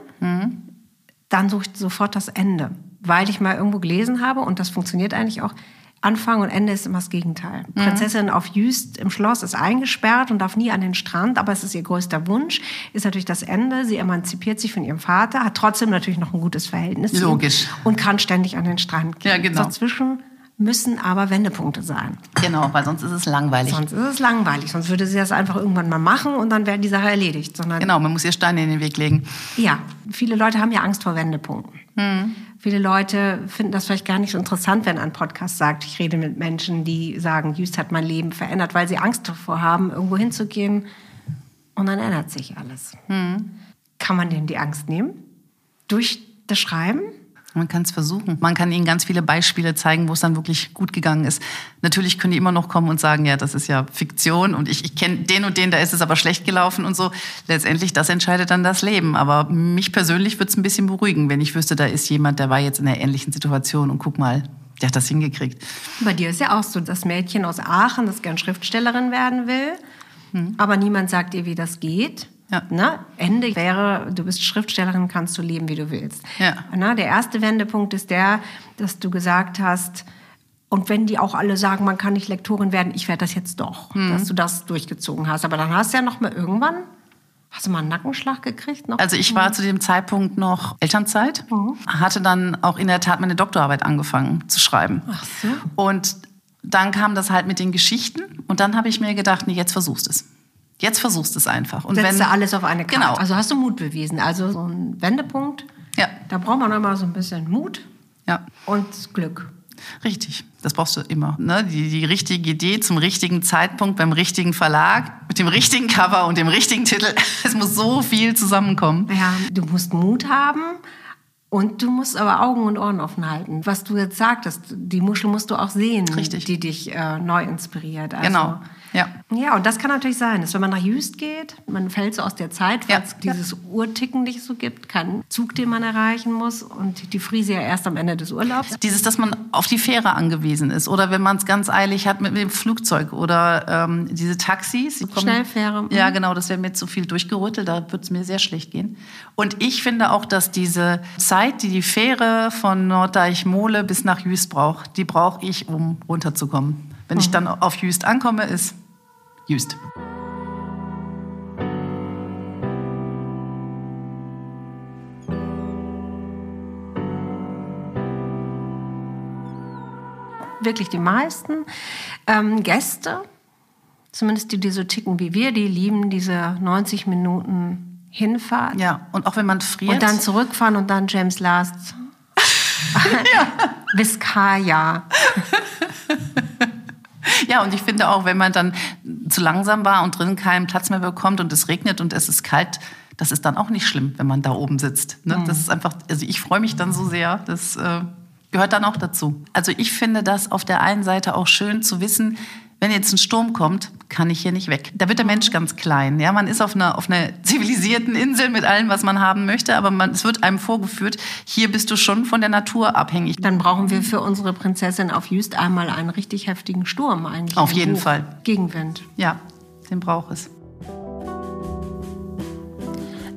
dann suche ich sofort das Ende, weil ich mal irgendwo gelesen habe und das funktioniert eigentlich auch. Anfang und Ende ist immer das Gegenteil. Prinzessin auf Jüst im Schloss ist eingesperrt und darf nie an den Strand, aber es ist ihr größter Wunsch, ist natürlich das Ende. Sie emanzipiert sich von ihrem Vater, hat trotzdem natürlich noch ein gutes Verhältnis Logisch. und kann ständig an den Strand gehen. Ja, genau. Dazwischen müssen aber Wendepunkte sein. Genau, weil sonst ist es langweilig. Sonst ist es langweilig. Sonst würde sie das einfach irgendwann mal machen und dann wäre die Sache erledigt. Sondern Genau, man muss ihr Steine in den Weg legen. ja, viele Leute haben ja Angst vor Wendepunkten. Viele Leute finden das vielleicht gar nicht so interessant, wenn ein Podcast sagt, ich rede mit Menschen, die sagen, Just hat mein Leben verändert, weil sie Angst davor haben, irgendwo hinzugehen und dann ändert sich alles. Kann man denen die Angst nehmen? Durch das Schreiben? Man kann es versuchen. Man kann ihnen ganz viele Beispiele zeigen, wo es dann wirklich gut gegangen ist. Natürlich können die immer noch kommen und sagen, ja, das ist ja Fiktion und ich, ich kenne den und den, da ist es aber schlecht gelaufen und so. Letztendlich, das entscheidet dann das Leben. Aber mich persönlich würde es ein bisschen beruhigen, wenn ich wüsste, da ist jemand, der war jetzt in einer ähnlichen Situation und guck mal, der hat das hingekriegt. Bei dir ist ja auch so, das Mädchen aus Aachen, das gern Schriftstellerin werden will, aber niemand sagt ihr, wie das geht. Ja. Ne? Ende wäre, du bist Schriftstellerin, kannst du leben, wie du willst. Ja. Ne? Der erste Wendepunkt ist der, dass du gesagt hast, und wenn die auch alle sagen, man kann nicht Lektorin werden, ich werde das jetzt doch, dass du das durchgezogen hast. Aber dann hast du ja noch mal irgendwann, hast du mal einen Nackenschlag gekriegt? Noch? Also ich war zu dem Zeitpunkt noch Elternzeit, hatte dann auch in der Tat meine Doktorarbeit angefangen zu schreiben. Ach so. Und dann kam das halt mit den Geschichten und dann habe ich mir gedacht, nee, jetzt versuchst es. Jetzt versuchst es einfach. Und Setzt du alles auf eine Karte. Genau. Also hast du Mut bewiesen. Also so ein Wendepunkt, Ja. da braucht man immer so ein bisschen Mut Ja, und Glück. richtig. Das brauchst du immer. Ne? Die, die richtige Idee zum richtigen Zeitpunkt beim richtigen Verlag, mit dem richtigen Cover und dem richtigen Titel. (laughs) Es muss so viel zusammenkommen. Ja, du musst Mut haben und du musst aber Augen und Ohren offen halten. Was du jetzt sagtest, die Muschel musst du auch sehen, Richtig. die dich äh, neu inspiriert. Also, Genau. Ja. Ja, und das kann natürlich sein, dass wenn man nach Jüst geht, man fällt so aus der Zeit, weil es ja. dieses Uhrticken nicht so gibt, keinen Zug, den man erreichen muss und die Friese ja erst am Ende des Urlaubs. Dieses, dass man auf die Fähre angewiesen ist oder wenn man es ganz eilig hat mit, mit dem Flugzeug oder ähm, diese Taxis. die kommen- Schnellfähre, mhm. Ja, genau, das wäre mir zu viel durchgerüttelt, da würde es mir sehr schlecht gehen. Und ich finde auch, dass diese Zeit, die die Fähre von Norddeich-Mole bis nach Jüst braucht, die brauche ich, um runterzukommen. Wenn ich dann auf Jüst ankomme, ist Jüst. Wirklich die meisten ähm, Gäste, zumindest die, die so ticken wie wir, die lieben diese 90 Minuten Hinfahrt. Ja, und auch wenn man friert. Und dann zurückfahren und dann James Last. (laughs) Vizcaya. Ja, und ich finde auch, wenn man dann zu langsam war und drin keinen Platz mehr bekommt und es regnet und es ist kalt, das ist dann auch nicht schlimm, wenn man da oben sitzt. Ne? Das ist einfach, also ich freue mich dann so sehr, das äh, gehört dann auch dazu. Also ich finde das auf der einen Seite auch schön zu wissen, wenn jetzt ein Sturm kommt, kann ich hier nicht weg. Da wird der Mensch ganz klein. Ja, man ist auf einer, auf einer (laughs) zivilisierten Insel mit allem, was man haben möchte, aber man, es wird einem vorgeführt, hier bist du schon von der Natur abhängig. Dann brauchen wir für unsere Prinzessin auf Jüst einmal einen richtig heftigen Sturm eigentlich. Auf jeden Hoch- Fall. Gegenwind. Ja, den braucht es.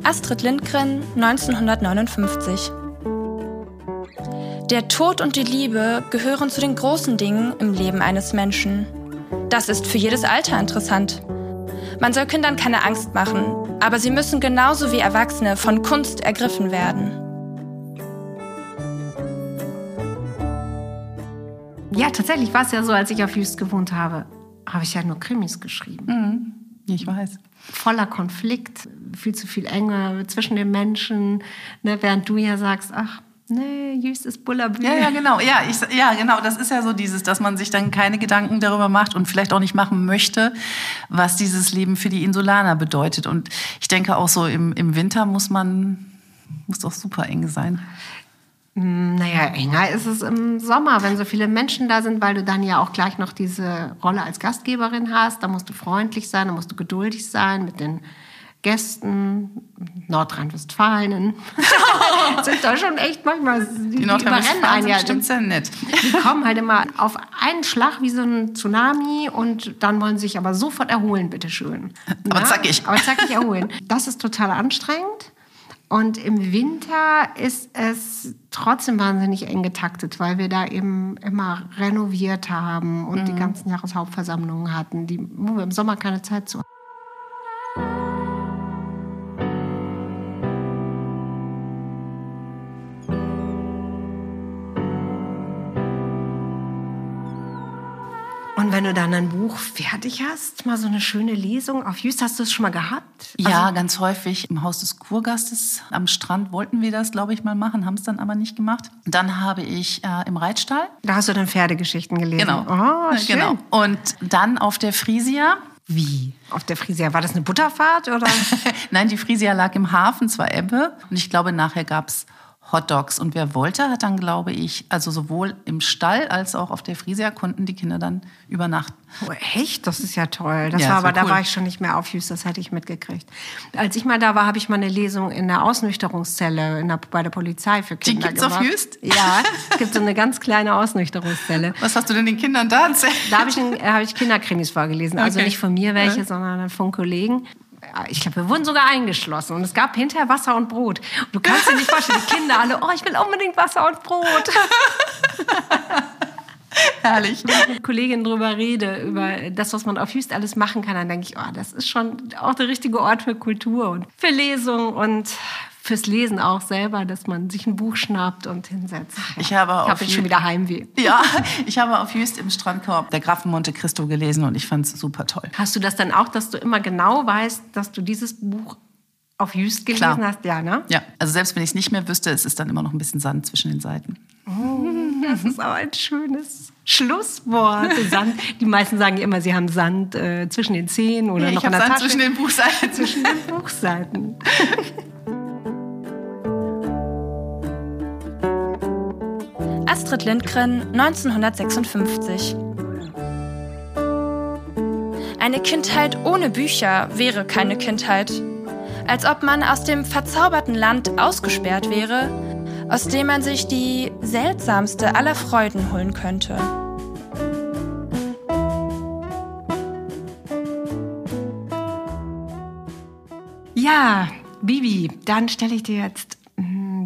Astrid Lindgren, 1959. Der Tod und die Liebe gehören zu den großen Dingen im Leben eines Menschen. Das ist für jedes Alter interessant. Man soll Kindern keine Angst machen, aber sie müssen genauso wie Erwachsene von Kunst ergriffen werden. Ja, tatsächlich war es ja so, als ich auf Jüst gewohnt habe, habe ich ja nur Krimis geschrieben. Ich weiß. Voller Konflikt, viel zu viel Enge zwischen den Menschen, ne, während du ja sagst, ach, nee, Jüst ist Bullabü. Ja, ja, genau. Ja, ich, ja, genau. Das ist ja so dieses, dass man sich dann keine Gedanken darüber macht und vielleicht auch nicht machen möchte, was dieses Leben für die Insulaner bedeutet. Und ich denke auch so im, im Winter muss man, muss doch super eng sein. Naja, enger ist es im Sommer, wenn so viele Menschen da sind, weil du dann ja auch gleich noch diese Rolle als Gastgeberin hast. Da musst du freundlich sein, da musst du geduldig sein mit den Gästen, Nordrhein-Westfalen, (laughs) sind da schon echt manchmal, die, Die Nordrhein-Westfalen sind bestimmt sehr nett. Die kommen halt immer auf einen Schlag wie so ein Tsunami und dann wollen sie sich aber sofort erholen, bitteschön. Aber Na? zackig. Aber zackig erholen. Das ist total anstrengend. Und im Winter ist es trotzdem wahnsinnig eng getaktet, weil wir da eben immer renoviert haben und die ganzen Jahreshauptversammlungen hatten, die, wo wir im Sommer keine Zeit zu Und wenn du dann ein Buch fertig hast, mal so eine schöne Lesung auf Just, hast du es schon mal gehabt? Ja, ganz häufig im Haus des Kurgastes am Strand wollten wir das, glaube ich, mal machen, haben es dann aber nicht gemacht. Dann habe ich äh, im Reitstall. Da hast du dann Pferdegeschichten gelesen. Genau. Oh, schön. genau. Und dann auf der Frisia. Wie? Auf der Frisia. War das eine Butterfahrt oder? (laughs) Nein, die Frisia lag im Hafen, zwar Ebbe. Und ich glaube, nachher gab es Hotdogs. Und wer wollte, hat dann, glaube ich, also sowohl im Stall als auch auf der Frisia konnten die Kinder dann übernachten. Oh, echt? Das ist ja toll. Das Ja, war aber, war da cool. war ich schon nicht mehr auf Just, das hätte ich mitgekriegt. Als ich mal da war, habe ich mal eine Lesung in der Ausnüchterungszelle in der, bei der Polizei für Kinder gibt's auf gemacht. Just? Ja, es gibt so eine ganz kleine Ausnüchterungszelle. Was hast du denn den Kindern da erzählt? Da habe ich, äh, habe ich Kinderkrimis vorgelesen. Also Okay. nicht von mir welche, sondern dann von Kollegen. Ich glaube, wir wurden sogar eingeschlossen. Und es gab hinterher Wasser und Brot. Und du kannst dir nicht vorstellen, die Kinder alle, oh, ich will unbedingt Wasser und Brot. (laughs) Herrlich. Wenn ich mit Kolleginnen drüber rede, über das, was man auf Just alles machen kann, dann denke ich, oh, das ist schon auch der richtige Ort für Kultur und für Lesung und fürs Lesen auch selber, dass man sich ein Buch schnappt und hinsetzt. Ich habe ich auf jetzt schon wieder Heimweh. Ja, (laughs) ich habe auf Jüst im Strandkorb der Graf von Monte Cristo gelesen und ich fand es super toll. Hast du das dann auch, dass du immer genau weißt, dass du dieses Buch auf Just gelesen Klar. hast? Ja, ne? Ja, also selbst wenn ich es nicht mehr wüsste, es ist dann immer noch ein bisschen Sand zwischen den Seiten. Das ist aber ein schönes Schlusswort. (laughs) Sand. Die meisten sagen ja immer, sie haben Sand äh, zwischen den Zähnen oder noch ich in der Sand Tasche. zwischen den Buchseiten. zwischen den Buchseiten. (laughs) Astrid Lindgren, 1956. Eine Kindheit ohne Bücher wäre keine Kindheit. Als ob man aus dem verzauberten Land ausgesperrt wäre, aus dem man sich die seltsamste aller Freuden holen könnte. Ja, Bibi, dann stelle ich dir jetzt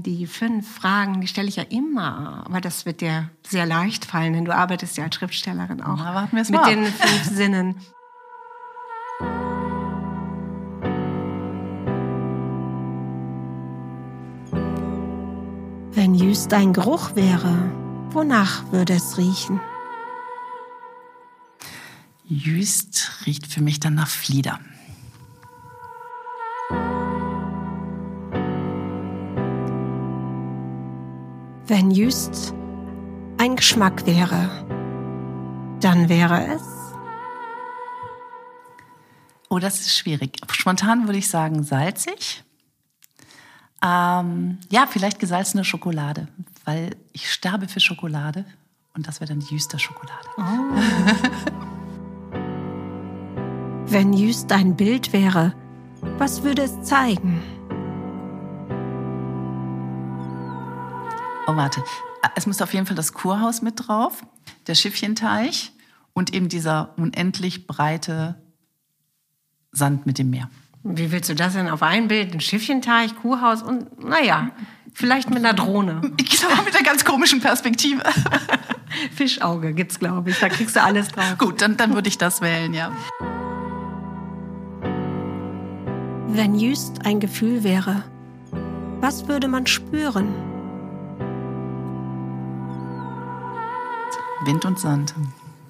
die fünf Fragen, die stelle ich ja immer, aber das wird dir sehr leicht fallen, denn du arbeitest ja als Schriftstellerin auch Na, mit mal den fünf (laughs) Sinnen. Wenn Jüst ein Geruch wäre, wonach würde es riechen? Jüst riecht für mich dann nach Flieder. Wenn Jüst ein Geschmack wäre, dann wäre es Oh, das ist schwierig. Spontan würde ich sagen salzig. Ähm, ja, vielleicht gesalzene Schokolade, weil ich sterbe für Schokolade und das wäre dann die Jüster Schokolade. (laughs) Wenn Jüst ein Bild wäre, was würde es zeigen? Oh, warte. Es müsste auf jeden Fall das Kurhaus mit drauf, der Schiffchenteich und eben dieser unendlich breite Sand mit dem Meer. Wie willst du das denn auf ein Bild? Ein Schiffchenteich, Kuhhaus und, naja, vielleicht mit einer Drohne. Genau, mit der ganz komischen Perspektive. (laughs) Fischauge gibt's, glaube ich. Da kriegst du alles drauf. Gut, dann, dann würde ich das wählen, ja. Wenn Jüst ein Gefühl wäre, was würde man spüren? Wind und Sand.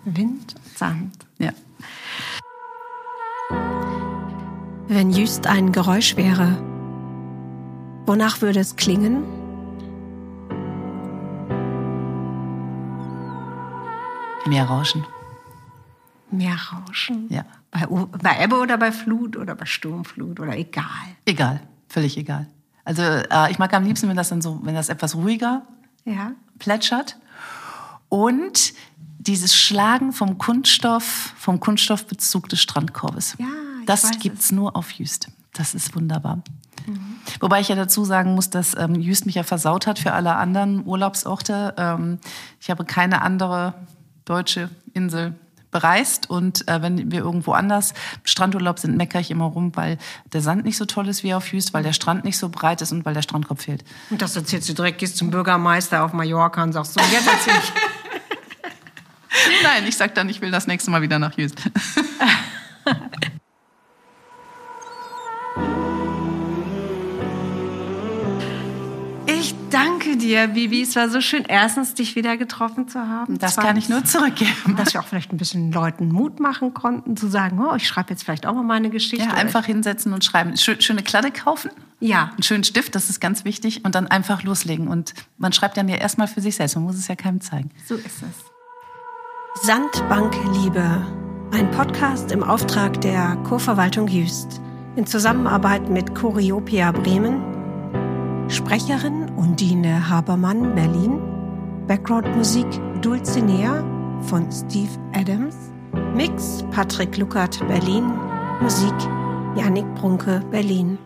Wind und Sand. Ja. Wenn Jüst ein Geräusch wäre, wonach würde es klingen? Meerrauschen. Meerrauschen. Ja. Bei, bei Ebbe oder bei Flut oder bei Sturmflut oder egal. Egal, völlig egal. Also äh, ich mag am liebsten, wenn das dann so, wenn das etwas ruhiger Ja. plätschert. Und dieses Schlagen vom Kunststoff, vom Kunststoffbezug des Strandkorbes. Ja, das weiß gibt's nur auf Jüst. das ist wunderbar. Mhm. Wobei ich ja dazu sagen muss, dass ähm, Jüst mich ja versaut hat für alle anderen Urlaubsorte. Ähm, ich habe keine andere deutsche Insel bereist und äh, wenn wir irgendwo anders Strandurlaub sind, meckere ich immer rum, weil der Sand nicht so toll ist wie auf Jüst, weil der Strand nicht so breit ist und weil der Strandkorb fehlt. Und das erzählst du direkt, gehst zum Bürgermeister auf Mallorca und sagst so, jetzt erzähl ich. (laughs) (laughs) Nein, ich sag dann, ich will das nächste Mal wieder nach Jüst. (laughs) danke dir, Bibi. Es war so schön, erstens dich wieder getroffen zu haben. Das Zweitens, kann ich nur zurückgeben. Dass wir auch vielleicht ein bisschen Leuten Mut machen konnten, zu sagen, oh, ich schreibe jetzt vielleicht auch mal meine Geschichte. Ja, einfach hinsetzen und schreiben. Schöne Kladde kaufen. Ja. Einen schönen Stift, das ist ganz wichtig. Und dann einfach loslegen. Und man schreibt dann ja erstmal für sich selbst. Man muss es ja keinem zeigen. So ist es. Sandbank Liebe. Ein Podcast im Auftrag der Kurverwaltung Jüst. In Zusammenarbeit mit Choreopia Bremen. Sprecherin Undine Habermann, Berlin. Background-Musik Dulcinea von Steve Adams. Mix Patrick Luckert, Berlin. Musik Yannick Brunke, Berlin.